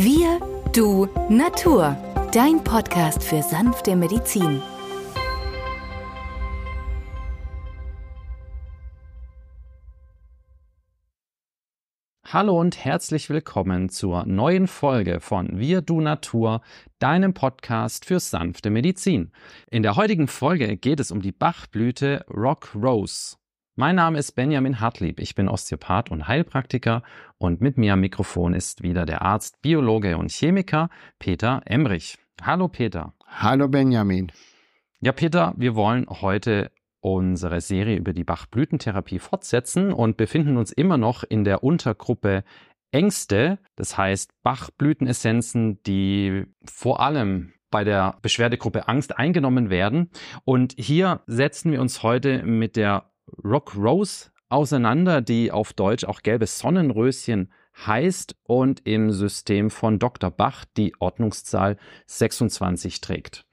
Wir, du, Natur. Dein Podcast für sanfte Medizin. Hallo und herzlich willkommen zur neuen Folge von Wir Du Natur, deinem Podcast für sanfte Medizin. In der heutigen Folge geht es um die Bachblüte Rock Rose. Mein Name ist Benjamin Hartlieb, ich bin Osteopath und Heilpraktiker und mit mir am Mikrofon ist wieder der Arzt, Biologe und Chemiker Peter Emrich. Hallo Peter. Hallo Benjamin. Ja, Peter, wir wollen heute unsere Serie über die Bachblütentherapie fortsetzen und befinden uns immer noch in der Untergruppe Ängste, das heißt Bachblütenessenzen, die vor allem bei der Beschwerdegruppe Angst eingenommen werden. Und hier setzen wir uns heute mit der Rock Rose auseinander, die auf Deutsch auch gelbes Sonnenröschen heißt und im System von Dr. Bach die Ordnungszahl 26 trägt.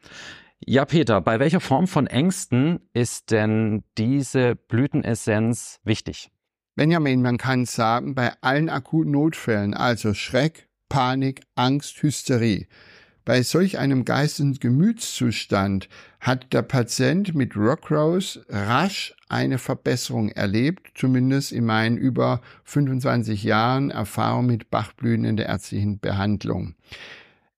Ja, Peter, bei welcher Form von Ängsten ist denn diese Blütenessenz wichtig? Benjamin, man kann sagen, bei allen akuten Notfällen, also Schreck, Panik, Angst, Hysterie, bei solch einem Geist- und Gemütszustand hat der Patient mit Rockrose rasch eine Verbesserung erlebt, zumindest in meinen über 25 Jahren Erfahrung mit Bachblüten in der ärztlichen Behandlung.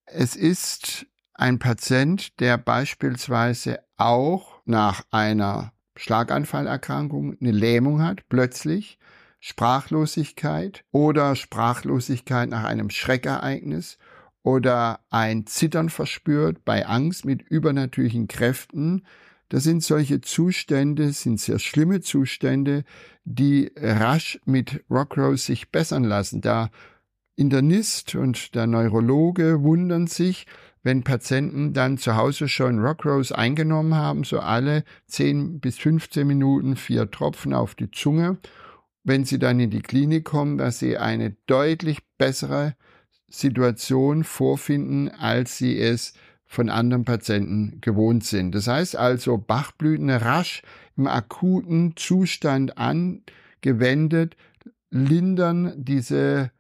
Es ist ein Patient, der beispielsweise auch nach einer Schlaganfallerkrankung eine Lähmung hat, plötzlich, Sprachlosigkeit oder Sprachlosigkeit nach einem Schreckereignis oder ein Zittern verspürt bei Angst mit übernatürlichen Kräften. Das sind solche Zustände, sind sehr schlimme Zustände, die rasch mit Rockrose sich bessern lassen. Der Internist und der Neurologe wundern sich, wenn Patienten dann zu Hause schon Rockrose eingenommen haben, so alle 10 bis 15 Minuten vier Tropfen auf die Zunge. Wenn sie dann in die Klinik kommen, dass sie eine deutlich bessere Situation vorfinden, als sie es von anderen Patienten gewohnt sind. Das heißt also, Bachblüten rasch im akuten Zustand angewendet, lindern diese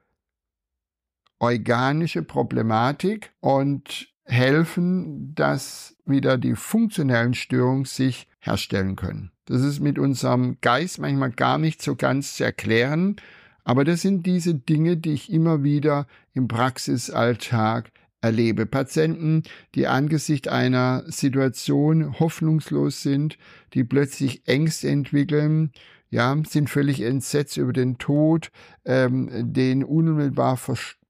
organische Problematik und helfen, dass wieder die funktionellen Störungen sich herstellen können. Das ist mit unserem Geist manchmal gar nicht so ganz zu erklären, aber das sind diese Dinge, die ich immer wieder im Praxisalltag erlebe. Patienten, die angesichts einer Situation hoffnungslos sind, die plötzlich Ängste entwickeln, ja, sind völlig entsetzt über den Tod, ähm, den unmittelbar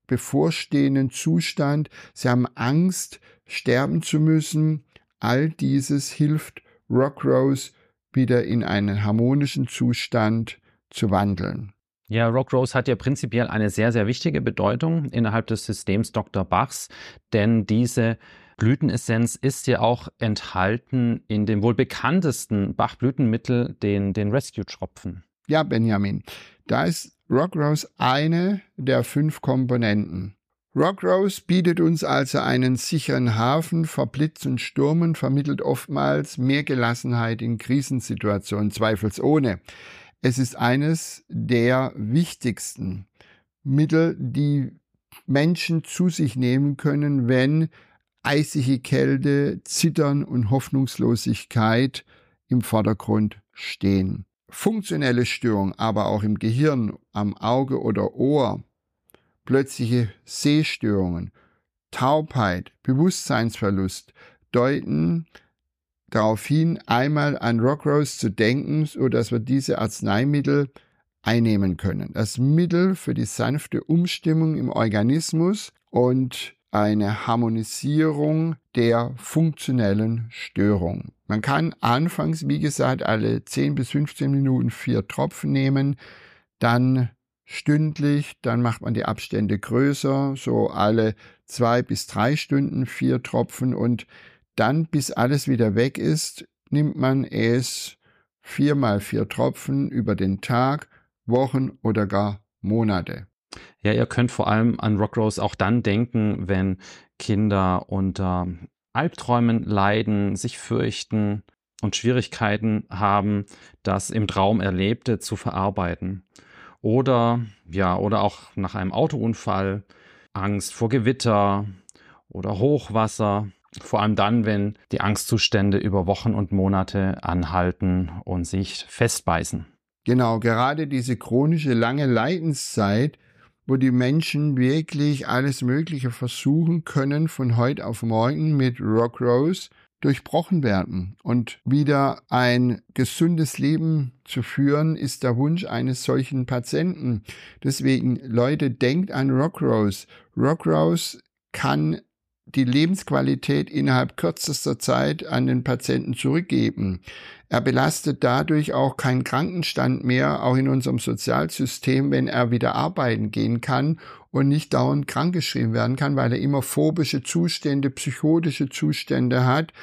bevorstehenden Zustand. Sie haben Angst, sterben zu müssen. All dieses hilft Rockrose wieder in einen harmonischen Zustand zu wandeln. Ja, Rock Rose hat ja prinzipiell eine sehr, sehr wichtige Bedeutung innerhalb des Systems Dr. Bachs, denn diese Blütenessenz ist ja auch enthalten in dem wohl bekanntesten Bachblütenmittel, den, den Rescue-Tropfen. Ja, Benjamin, da ist Rock Rose eine der fünf Komponenten. Rock Rose bietet uns also einen sicheren Hafen vor Blitz und Stürmen, vermittelt oftmals mehr Gelassenheit in Krisensituationen, zweifelsohne. Es ist eines der wichtigsten Mittel, die Menschen zu sich nehmen können, wenn eisige Kälte, Zittern und Hoffnungslosigkeit im Vordergrund stehen. Funktionelle Störungen, aber auch im Gehirn, am Auge oder Ohr, plötzliche Sehstörungen, Taubheit, Bewusstseinsverlust deuten darauf hin, einmal an Rockrose zu denken, so dass wir diese Arzneimittel einnehmen können. Das Mittel für die sanfte Umstimmung im Organismus und eine Harmonisierung der funktionellen Störung. Man kann anfangs, wie gesagt, alle 10 bis 15 Minuten vier Tropfen nehmen, dann stündlich, dann macht man die Abstände größer, so alle zwei bis drei Stunden vier Tropfen und dann, bis alles wieder weg ist, nimmt man es viermal vier Tropfen über den Tag, Wochen oder gar Monate. Ja, ihr könnt vor allem an Rockrose auch dann denken, wenn Kinder unter Albträumen leiden, sich fürchten und Schwierigkeiten haben, das im Traum Erlebte zu verarbeiten. Oder ja, oder auch nach einem Autounfall Angst vor Gewitter oder Hochwasser. Vor allem dann, wenn die Angstzustände über Wochen und Monate anhalten und sich festbeißen. Genau, gerade diese chronische lange Leidenszeit, wo die Menschen wirklich alles Mögliche versuchen können, von heute auf morgen mit Rock Rose durchbrochen werden. Und wieder ein gesundes Leben zu führen, ist der Wunsch eines solchen Patienten. Deswegen, Leute, denkt an Rock Rose. Rock Rose kann die Lebensqualität innerhalb kürzester Zeit an den Patienten zurückgeben. Er belastet dadurch auch keinen Krankenstand mehr, auch in unserem Sozialsystem, wenn er wieder arbeiten gehen kann und nicht dauernd krankgeschrieben werden kann, weil er immer phobische Zustände, psychotische Zustände hat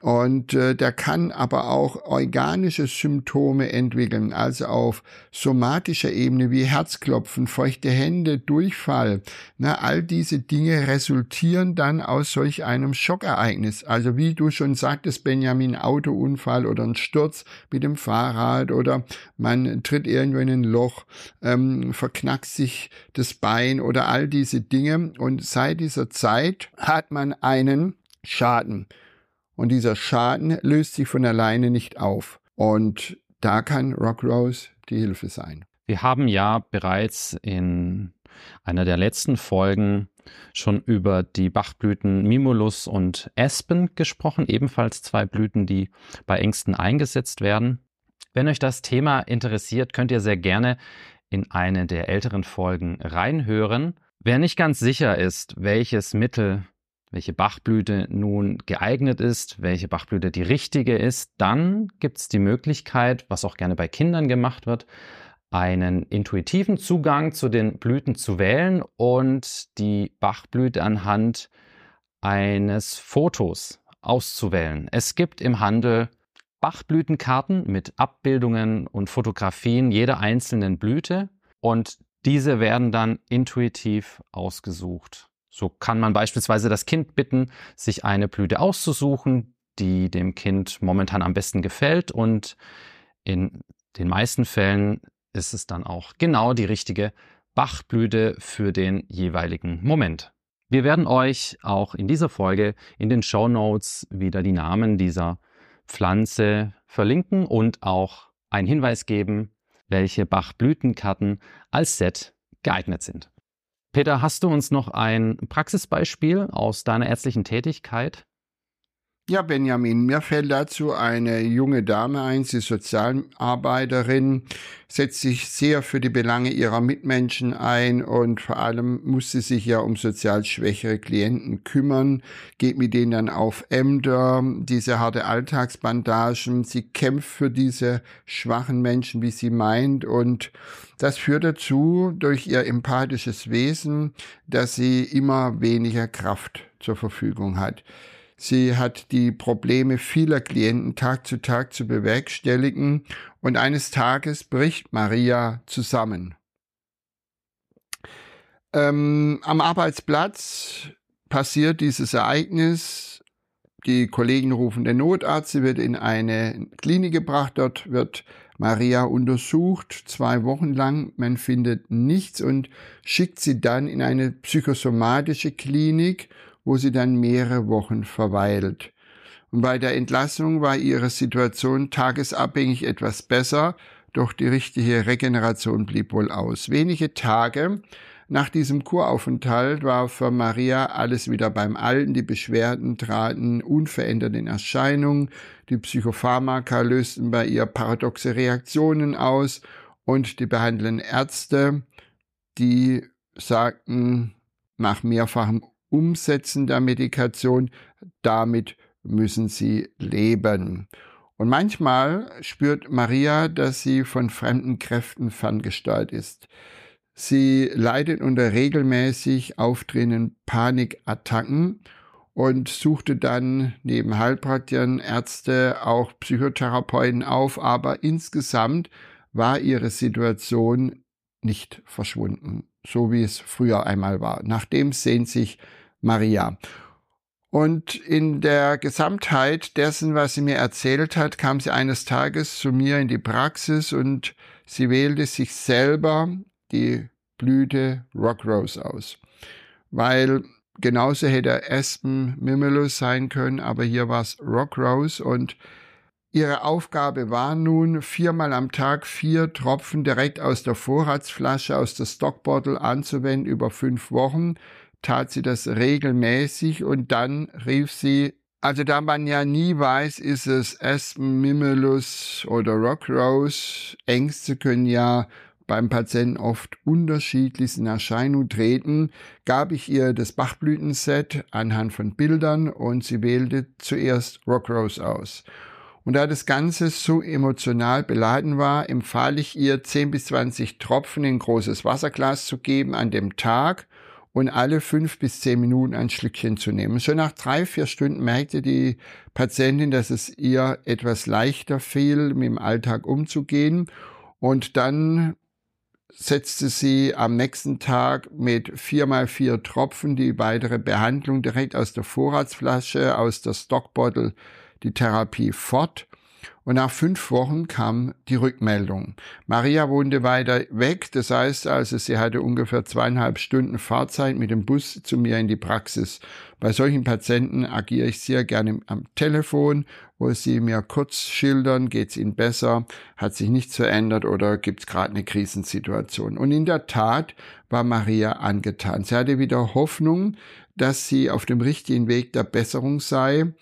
und äh, der kann aber auch organische Symptome entwickeln, also auf somatischer Ebene wie Herzklopfen, feuchte Hände, Durchfall. Na, all diese Dinge resultieren dann aus solch einem Schockereignis. Also wie du schon sagtest, Benjamin, Autounfall oder ein Sturz mit dem Fahrrad oder man tritt irgendwo in ein Loch, ähm, verknackst sich das Bein oder all diese Dinge. Und seit dieser Zeit hat man einen Schaden und dieser Schaden löst sich von alleine nicht auf. Und da kann Rock Rose die Hilfe sein. Wir haben ja bereits in einer der letzten Folgen schon über die Bachblüten Mimulus und Espen gesprochen, ebenfalls zwei Blüten, die bei Ängsten eingesetzt werden. Wenn euch das Thema interessiert, könnt ihr sehr gerne in eine der älteren Folgen reinhören. Wer nicht ganz sicher ist, welches Mittel welche Bachblüte nun geeignet ist, welche Bachblüte die richtige ist, dann gibt es die Möglichkeit, was auch gerne bei Kindern gemacht wird, einen intuitiven Zugang zu den Blüten zu wählen und die Bachblüte anhand eines Fotos auszuwählen. Es gibt im Handel Bachblütenkarten mit Abbildungen und Fotografien jeder einzelnen Blüte und diese werden dann intuitiv ausgesucht. So kann man beispielsweise das Kind bitten, sich eine Blüte auszusuchen, die dem Kind momentan am besten gefällt und in den meisten Fällen ist es dann auch genau die richtige Bachblüte für den jeweiligen Moment. Wir werden euch auch in dieser Folge in den Show Notes wieder die Namen dieser Pflanze verlinken und auch einen Hinweis geben, welche Bachblütenkarten als Set geeignet sind. Peter, hast du uns noch ein Praxisbeispiel aus deiner ärztlichen Tätigkeit? Ja, Benjamin, mir fällt dazu eine junge Dame ein, sie ist Sozialarbeiterin, setzt sich sehr für die Belange ihrer Mitmenschen ein und vor allem muss sie sich ja um sozial schwächere Klienten kümmern, geht mit denen dann auf Ämter, diese harte Alltagsbandagen, sie kämpft für diese schwachen Menschen, wie sie meint und das führt dazu, durch ihr empathisches Wesen, dass sie immer weniger Kraft zur Verfügung hat. Sie hat die Probleme vieler Klienten Tag zu Tag zu bewerkstelligen und eines Tages bricht Maria zusammen. Ähm, am Arbeitsplatz passiert dieses Ereignis. Die Kollegen rufen den Notarzt, sie wird in eine Klinik gebracht, dort wird Maria untersucht, zwei Wochen lang, man findet nichts und schickt sie dann in eine psychosomatische Klinik wo sie dann mehrere Wochen verweilt. Und bei der Entlassung war ihre Situation tagesabhängig etwas besser, doch die richtige Regeneration blieb wohl aus. Wenige Tage nach diesem Kuraufenthalt war für Maria alles wieder beim Alten. Die Beschwerden traten unverändert in Erscheinung. Die Psychopharmaka lösten bei ihr paradoxe Reaktionen aus und die behandelnden Ärzte, die sagten nach mehrfachem Umsetzen der Medikation, damit müssen sie leben. Und manchmal spürt Maria, dass sie von fremden Kräften ferngesteuert ist. Sie leidet unter regelmäßig auftretenden Panikattacken und suchte dann neben Heilpraktikern, Ärzte, auch Psychotherapeuten auf, aber insgesamt war ihre Situation nicht verschwunden, so wie es früher einmal war. Nachdem sehnt sich Maria. Und in der Gesamtheit dessen, was sie mir erzählt hat, kam sie eines Tages zu mir in die Praxis und sie wählte sich selber die Blüte Rock Rose aus. weil genauso hätte Aspen Mimulus sein können, aber hier war es Rockrose und Ihre Aufgabe war nun, viermal am Tag vier Tropfen direkt aus der Vorratsflasche, aus der Stockbottle anzuwenden über fünf Wochen. Tat sie das regelmäßig und dann rief sie, also da man ja nie weiß, ist es Aspen, Mimulus oder Rockrose, Ängste können ja beim Patienten oft unterschiedlichst in Erscheinung treten, gab ich ihr das Bachblütenset anhand von Bildern und sie wählte zuerst Rockrose aus. Und da das Ganze so emotional beladen war, empfahl ich ihr 10 bis 20 Tropfen in großes Wasserglas zu geben an dem Tag und alle fünf bis zehn Minuten ein Schlückchen zu nehmen. Schon nach drei, vier Stunden merkte die Patientin, dass es ihr etwas leichter fiel, mit dem Alltag umzugehen. Und dann setzte sie am nächsten Tag mit vier mal vier Tropfen die weitere Behandlung direkt aus der Vorratsflasche, aus der Stockbottle die Therapie fort und nach fünf Wochen kam die Rückmeldung. Maria wohnte weiter weg, das heißt also, sie hatte ungefähr zweieinhalb Stunden Fahrzeit mit dem Bus zu mir in die Praxis. Bei solchen Patienten agiere ich sehr gerne am Telefon, wo sie mir kurz schildern, geht's ihnen besser, hat sich nichts verändert oder gibt's gerade eine Krisensituation. Und in der Tat war Maria angetan. Sie hatte wieder Hoffnung, dass sie auf dem richtigen Weg der Besserung sei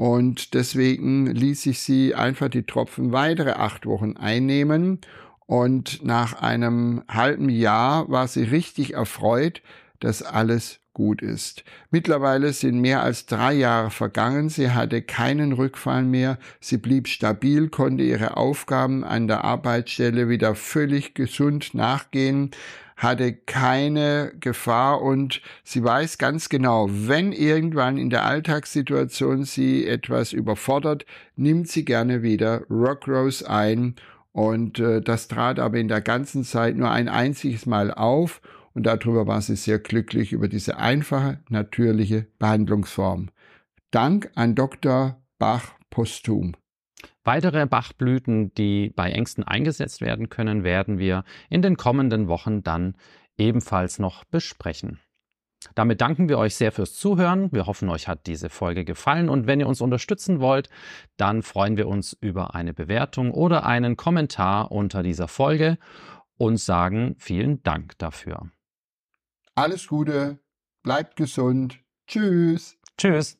und deswegen ließ ich sie einfach die Tropfen weitere acht Wochen einnehmen. Und nach einem halben Jahr war sie richtig erfreut, dass alles gut ist. Mittlerweile sind mehr als drei Jahre vergangen. Sie hatte keinen Rückfall mehr. Sie blieb stabil, konnte ihre Aufgaben an der Arbeitsstelle wieder völlig gesund nachgehen, hatte keine Gefahr und sie weiß ganz genau, wenn irgendwann in der Alltagssituation sie etwas überfordert, nimmt sie gerne wieder Rockrose ein und äh, das trat aber in der ganzen Zeit nur ein einziges Mal auf und darüber war sie sehr glücklich über diese einfache, natürliche Behandlungsform. Dank an Dr. Bach posthum. Weitere Bachblüten, die bei Ängsten eingesetzt werden können, werden wir in den kommenden Wochen dann ebenfalls noch besprechen. Damit danken wir euch sehr fürs Zuhören. Wir hoffen, euch hat diese Folge gefallen und wenn ihr uns unterstützen wollt, dann freuen wir uns über eine Bewertung oder einen Kommentar unter dieser Folge und sagen vielen Dank dafür. Alles Gute, bleibt gesund. Tschüss. Tschüss.